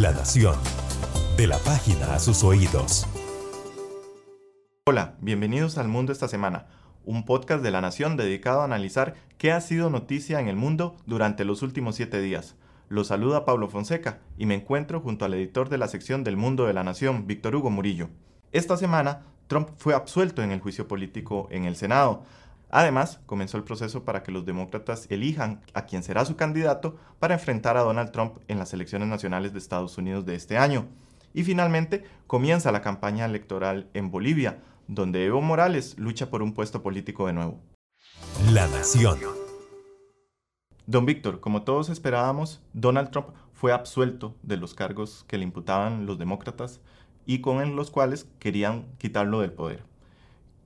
La Nación. De la página a sus oídos. Hola, bienvenidos al Mundo esta semana, un podcast de La Nación dedicado a analizar qué ha sido noticia en el mundo durante los últimos siete días. Los saluda Pablo Fonseca y me encuentro junto al editor de la sección del Mundo de la Nación, Víctor Hugo Murillo. Esta semana, Trump fue absuelto en el juicio político en el Senado. Además, comenzó el proceso para que los demócratas elijan a quien será su candidato para enfrentar a Donald Trump en las elecciones nacionales de Estados Unidos de este año. Y finalmente, comienza la campaña electoral en Bolivia, donde Evo Morales lucha por un puesto político de nuevo. La Nación. Don Víctor, como todos esperábamos, Donald Trump fue absuelto de los cargos que le imputaban los demócratas y con los cuales querían quitarlo del poder.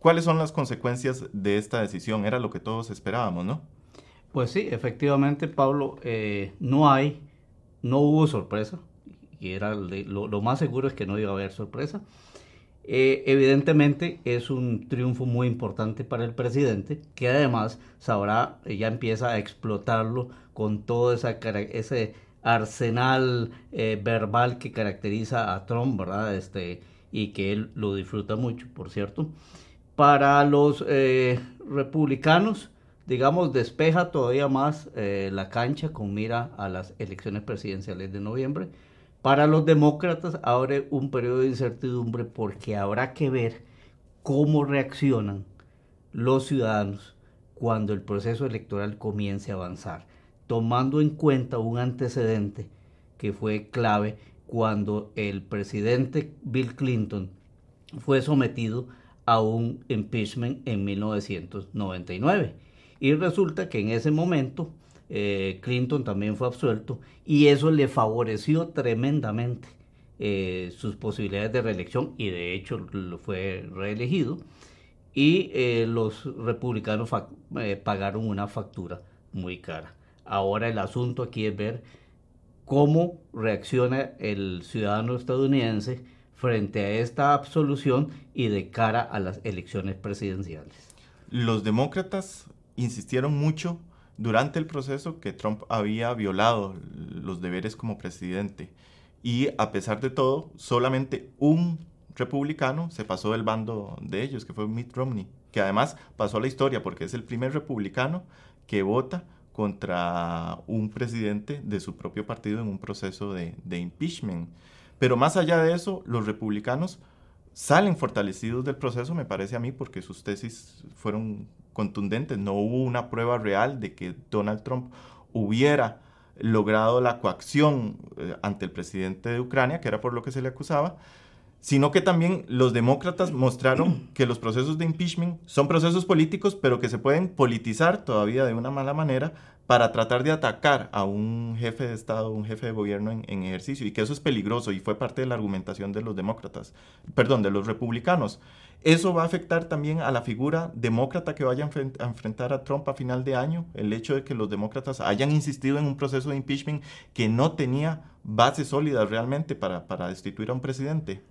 ¿Cuáles son las consecuencias de esta decisión? Era lo que todos esperábamos, ¿no? Pues sí, efectivamente, Pablo, eh, no hay, no hubo sorpresa, y era lo, más seguro es que no iba a haber sorpresa. Eh, evidentemente es un triunfo muy importante para el presidente, que además sabrá, ya empieza a explotarlo con todo esa, ese arsenal eh, verbal que caracteriza a Trump, ¿verdad? Este, y que él lo disfruta mucho, por cierto. Para los eh, republicanos, digamos, despeja todavía más eh, la cancha con mira a las elecciones presidenciales de noviembre. Para los demócratas abre un periodo de incertidumbre porque habrá que ver cómo reaccionan los ciudadanos cuando el proceso electoral comience a avanzar, tomando en cuenta un antecedente que fue clave cuando el presidente Bill Clinton fue sometido a un impeachment en 1999. Y resulta que en ese momento eh, Clinton también fue absuelto y eso le favoreció tremendamente eh, sus posibilidades de reelección y de hecho lo fue reelegido y eh, los republicanos pagaron una factura muy cara. Ahora el asunto aquí es ver cómo reacciona el ciudadano estadounidense frente a esta absolución y de cara a las elecciones presidenciales. Los demócratas insistieron mucho durante el proceso que Trump había violado los deberes como presidente y a pesar de todo, solamente un republicano se pasó del bando de ellos, que fue Mitt Romney, que además pasó a la historia porque es el primer republicano que vota contra un presidente de su propio partido en un proceso de, de impeachment. Pero más allá de eso, los republicanos salen fortalecidos del proceso, me parece a mí, porque sus tesis fueron contundentes. No hubo una prueba real de que Donald Trump hubiera logrado la coacción eh, ante el presidente de Ucrania, que era por lo que se le acusaba, sino que también los demócratas mostraron que los procesos de impeachment son procesos políticos, pero que se pueden politizar todavía de una mala manera para tratar de atacar a un jefe de Estado, un jefe de gobierno en, ejercicio, y que eso es peligroso y fue parte de la argumentación de los demócratas, perdón, de los republicanos. Eso va a afectar también a la figura demócrata que vaya a enfrentar a Trump a final de año, el hecho de que los demócratas hayan insistido en un proceso de impeachment que no tenía bases sólidas realmente para, para destituir a un presidente.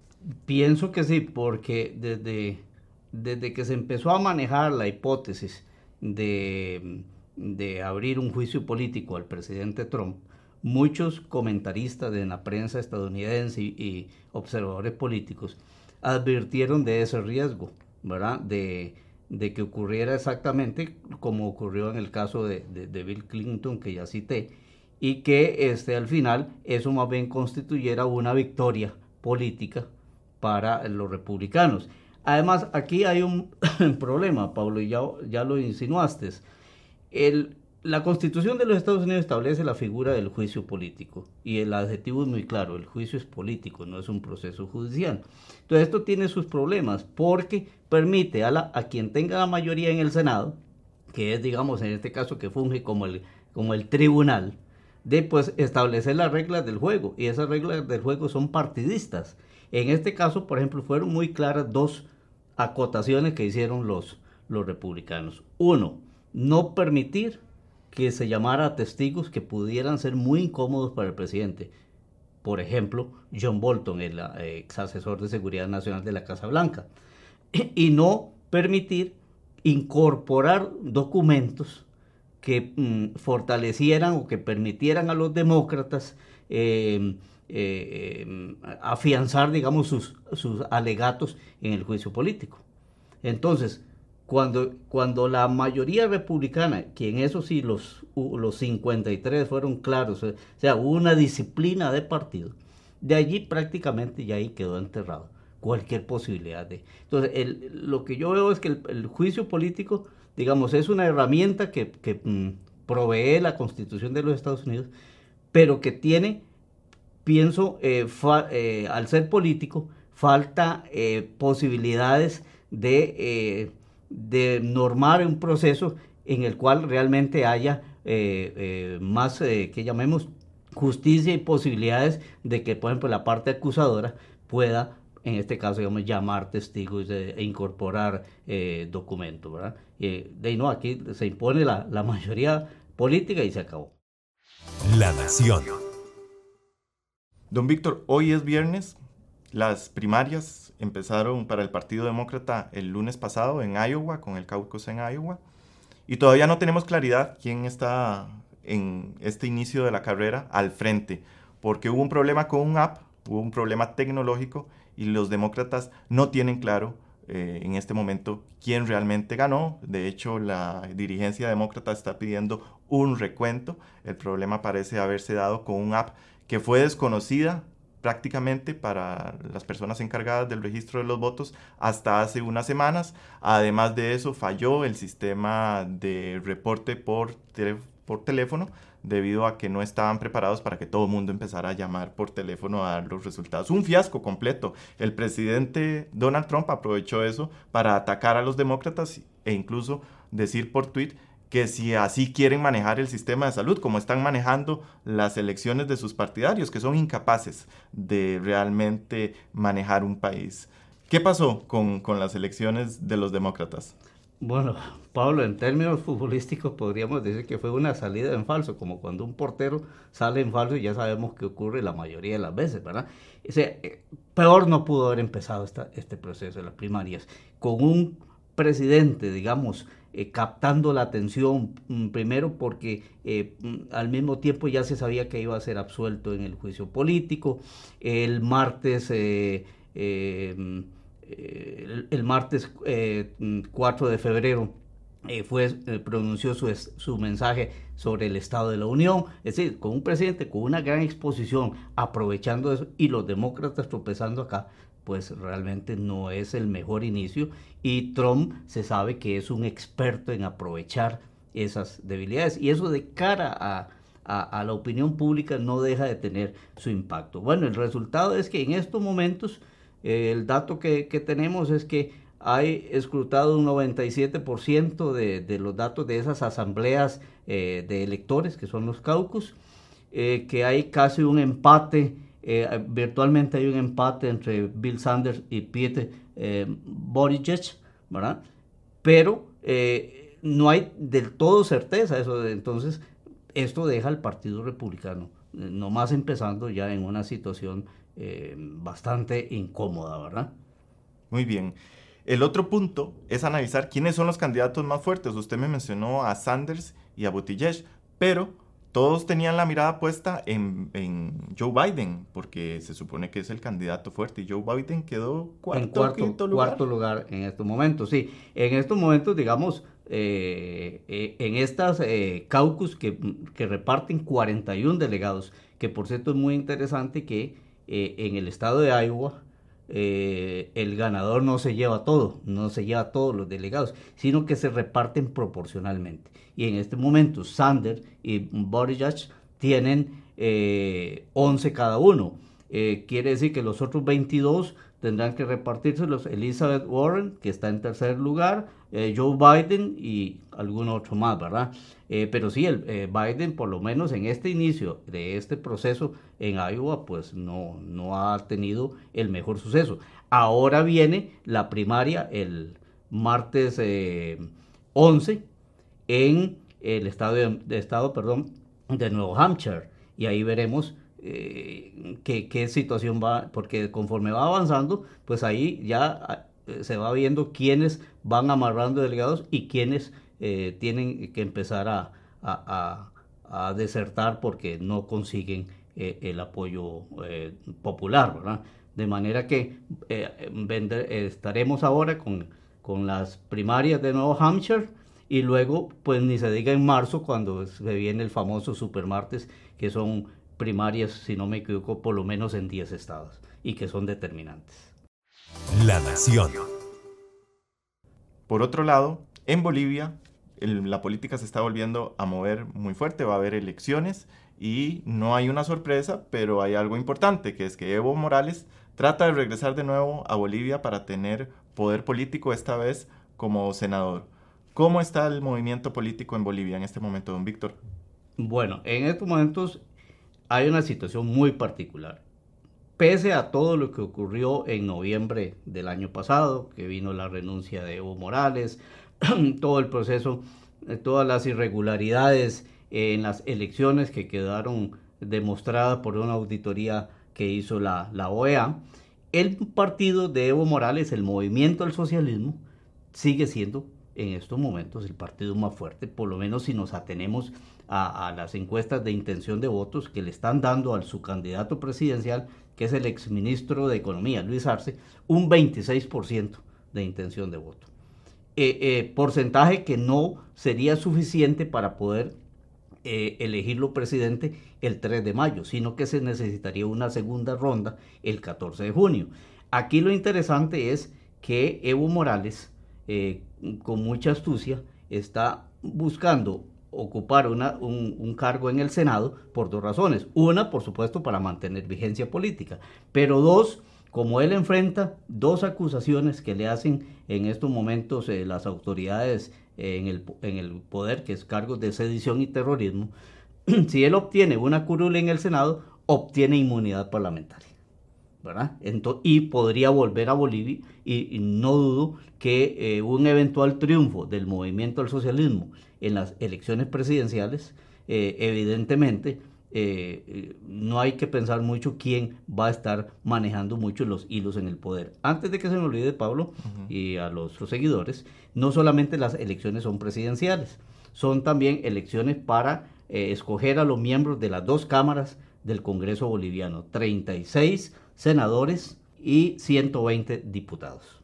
Pienso que sí, porque desde, desde que se empezó a manejar la hipótesis de de abrir un juicio político al presidente Trump, muchos comentaristas de la prensa estadounidense y, observadores políticos advirtieron de ese riesgo, ¿verdad? De, que ocurriera exactamente como ocurrió en el caso de, Bill Clinton que ya cité, y que este, al final eso más bien constituyera una victoria política para los republicanos. Además, aquí hay un problema, Pablo, ya, ya lo insinuaste la Constitución de los Estados Unidos establece la figura del juicio político y el adjetivo es muy claro, el juicio es político, no es un proceso judicial. Entonces esto tiene sus problemas porque permite a, la, a quien tenga la mayoría en el Senado, que es digamos en este caso que funge como el, como el tribunal, de pues establecer las reglas del juego y esas reglas del juego son partidistas. En este caso, por ejemplo, fueron muy claras dos acotaciones que hicieron los, los republicanos. Uno, no permitir que se llamara a testigos que pudieran ser muy incómodos para el presidente. Por ejemplo, John Bolton, el eh, ex asesor de seguridad nacional de la Casa Blanca. Y no permitir incorporar documentos que mm, fortalecieran o que permitieran a los demócratas em, afianzar, digamos, sus, sus alegatos en el juicio político. Entonces, cuando, cuando la mayoría republicana, que en eso sí los, los 53 fueron claros, o sea, hubo una disciplina de partido, de allí prácticamente ya ahí quedó enterrado cualquier posibilidad de... Entonces, el, lo que yo veo es que el, juicio político, digamos, es una herramienta que, que mm, provee la Constitución de los Estados Unidos, pero que tiene, pienso, eh, eh, al ser político, falta eh, posibilidades de de normar un proceso en el cual realmente haya eh, eh, más, eh, que llamemos, justicia y posibilidades de que, por ejemplo, la parte acusadora pueda, en este caso, digamos, llamar testigos e incorporar documentos, ¿verdad? de no, aquí se impone la, la mayoría política y se acabó. La Nación. Don Víctor, hoy es viernes, las primarias empezaron para el Partido Demócrata el lunes pasado en Iowa, con el caucus en Iowa, y todavía no tenemos claridad quién está en este inicio de la carrera al frente, porque hubo un problema con un app, hubo un problema tecnológico y los demócratas no tienen claro eh, en este momento quién realmente ganó. De hecho, la dirigencia demócrata está pidiendo un recuento. El problema parece haberse dado con un app que fue desconocida prácticamente para las personas encargadas del registro de los votos hasta hace unas semanas. Además de eso, falló el sistema de reporte por, por teléfono debido a que no estaban preparados para que todo el mundo empezara a llamar por teléfono a dar los resultados. Un fiasco completo. El presidente Donald Trump aprovechó eso para atacar a los demócratas e incluso decir por tweet que si así quieren manejar el sistema de salud, como están manejando las elecciones de sus partidarios, que son incapaces de realmente manejar un país. ¿Qué pasó con, las elecciones de los demócratas? Bueno, Pablo, en términos futbolísticos podríamos decir que fue una salida en falso, como cuando un portero sale en falso y ya sabemos qué ocurre la mayoría de las veces, ¿verdad? Eh, peor no pudo haber empezado este proceso de las primarias, con un presidente, digamos, eh, captando la atención, mm, primero porque eh, mm, al mismo tiempo ya se sabía que iba a ser absuelto en el juicio político. El martes, eh, mm, el, martes 4 de febrero fue, pronunció su, su, mensaje sobre el Estado de la Unión, es decir, con un presidente con una gran exposición, aprovechando eso, y los demócratas tropezando acá, pues realmente no es el mejor inicio y Trump se sabe que es un experto en aprovechar esas debilidades y eso de cara a, la opinión pública no deja de tener su impacto. Bueno, el resultado es que en estos momentos eh, el dato que, tenemos es que hay escrutado un 97% de, de, los datos de esas asambleas eh, de electores, que son los caucus, eh, que hay casi un empate eh, virtualmente hay un empate entre Bill Sanders y Pete eh, ¿verdad? Pero eh, no hay del todo certeza eso. entonces, esto deja al Partido Republicano, eh, nomás empezando ya en una situación bastante incómoda, ¿verdad? Muy bien. El otro punto es analizar quiénes son los candidatos más fuertes. Usted me mencionó a Sanders y a Buttigieg, pero todos tenían la mirada puesta en, Joe Biden, porque se supone que es el candidato fuerte, y Joe Biden quedó cuarto, en cuarto, quinto lugar. cuarto lugar en estos momentos, sí. En estos momentos, digamos, eh, eh, en estas eh, caucus que, que, reparten 41 delegados, que por cierto es muy interesante que en el estado de Iowa, el ganador no se lleva todo, no se lleva todos los delegados, sino que se reparten proporcionalmente y en este momento Sander y Buttigieg tienen 11 eh, cada uno. Eh, quiere decir que los otros 22 tendrán que repartírselos Elizabeth Warren, que está en tercer lugar, eh, Joe Biden y algún otro más, ¿verdad? pero sí, el, Biden, por lo menos en este inicio de este proceso en Iowa, pues no, no ha tenido el mejor suceso. Ahora viene la primaria el martes 11 en el estado de, estado, perdón, de Nuevo Hampshire. Y ahí veremos eh, qué, situación va, porque conforme va avanzando, pues ahí ya eh, se va viendo quiénes van amarrando delegados y quiénes eh, tienen que empezar a, a, desertar porque no consiguen el apoyo popular. De manera que estaremos ahora con, con las primarias de Nuevo Hampshire y luego, pues ni se diga en marzo, cuando se viene el famoso supermartes, que son primarias, si no me equivoco, por lo menos en 10 estados y que son determinantes. La Nación. Por otro lado, en Bolivia, la política se está volviendo a mover muy fuerte, va a haber elecciones y no hay una sorpresa, pero hay algo importante, que es que Evo Morales trata de regresar de nuevo a Bolivia para tener poder político, esta vez como senador. ¿Cómo está el movimiento político en Bolivia en este momento, don Víctor? Bueno, en estos momentos hay una situación muy particular. Pese a todo lo que ocurrió en noviembre del año pasado, que vino la renuncia de Evo Morales, todo el proceso, eh, todas las irregularidades en las elecciones que quedaron demostradas por una auditoría que hizo la, la OEA, el partido de Evo Morales, el movimiento al socialismo, sigue siendo en estos momentos el partido más fuerte, por lo menos si nos atenemos a, las encuestas de intención de votos que le están dando al su candidato presidencial, que es el exministro de Economía, Luis Arce, un 26% de intención de voto. Eh, eh, porcentaje que no sería suficiente para poder eh, elegirlo presidente el 3 de mayo, sino que se necesitaría una segunda ronda el 14 de junio. Aquí lo interesante es que Evo Morales, con mucha astucia, está buscando ocupar una, un, cargo en el Senado por dos razones. Una, por supuesto, para mantener vigencia política, pero dos, como él enfrenta dos acusaciones que le hacen en estos momentos eh, las autoridades eh, en, el, en el poder, que es cargos de sedición y terrorismo, si él obtiene una curula en el Senado, obtiene inmunidad parlamentaria. ¿Verdad? y podría volver a Bolivia y, no dudo que eh, un eventual triunfo del movimiento al socialismo en las elecciones presidenciales, eh, evidentemente eh, no hay que pensar mucho quién va a estar manejando mucho los hilos en el poder. Antes de que se me olvide, Pablo, y a los, seguidores, no solamente las elecciones son presidenciales, son también elecciones para escoger a los miembros de las dos cámaras del Congreso boliviano, 36 senadores y 120 diputados.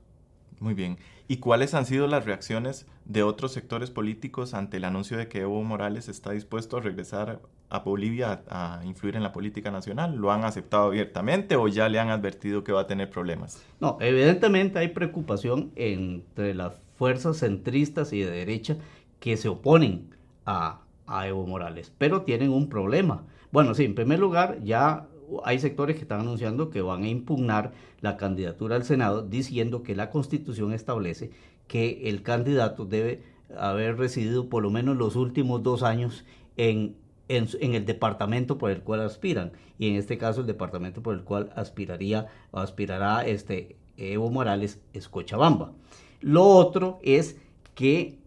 Muy bien. ¿Y cuáles han sido las reacciones de otros sectores políticos ante el anuncio de que Evo Morales está dispuesto a regresar a Bolivia a, influir en la política nacional? ¿Lo han aceptado abiertamente o ya le han advertido que va a tener problemas? No, evidentemente hay preocupación entre las fuerzas centristas y de derecha que se oponen a, a Evo Morales, pero tienen un problema. Bueno, sí, en primer lugar, ya hay sectores que están anunciando que van a impugnar la candidatura al Senado diciendo que la Constitución establece que el candidato debe haber residido por lo menos los últimos dos años en, en, el departamento por el cual aspiran. Y en este caso el departamento por el cual aspiraría o aspirará este Evo Morales es Cochabamba. Lo otro es que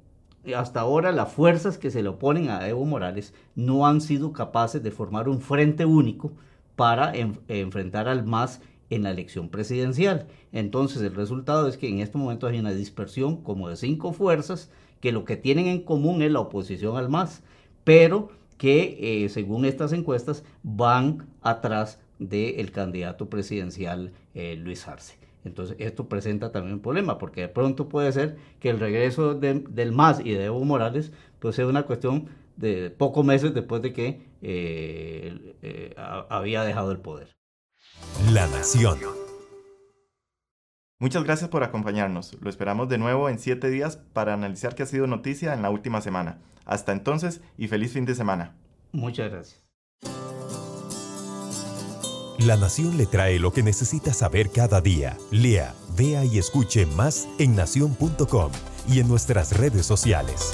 hasta ahora las fuerzas que se le oponen a Evo Morales no han sido capaces de formar un frente único para enfrentar al MAS en la elección presidencial. Entonces el resultado es que en este momento hay una dispersión como de cinco fuerzas que lo que tienen en común es la oposición al MAS, pero que eh, según estas encuestas van atrás del candidato presidencial eh, Luis Arce. Entonces esto presenta también un problema, porque de pronto puede ser que el regreso del MAS y de Evo Morales pues sea una cuestión de pocos meses después de que eh, eh, había dejado el poder. La Nación. Muchas gracias por acompañarnos. Lo esperamos de nuevo en siete días para analizar qué ha sido noticia en la última semana. Hasta entonces y feliz fin de semana. Muchas gracias. La Nación le trae lo que necesita saber cada día. Lea, vea y escuche más en nación.com y en nuestras redes sociales.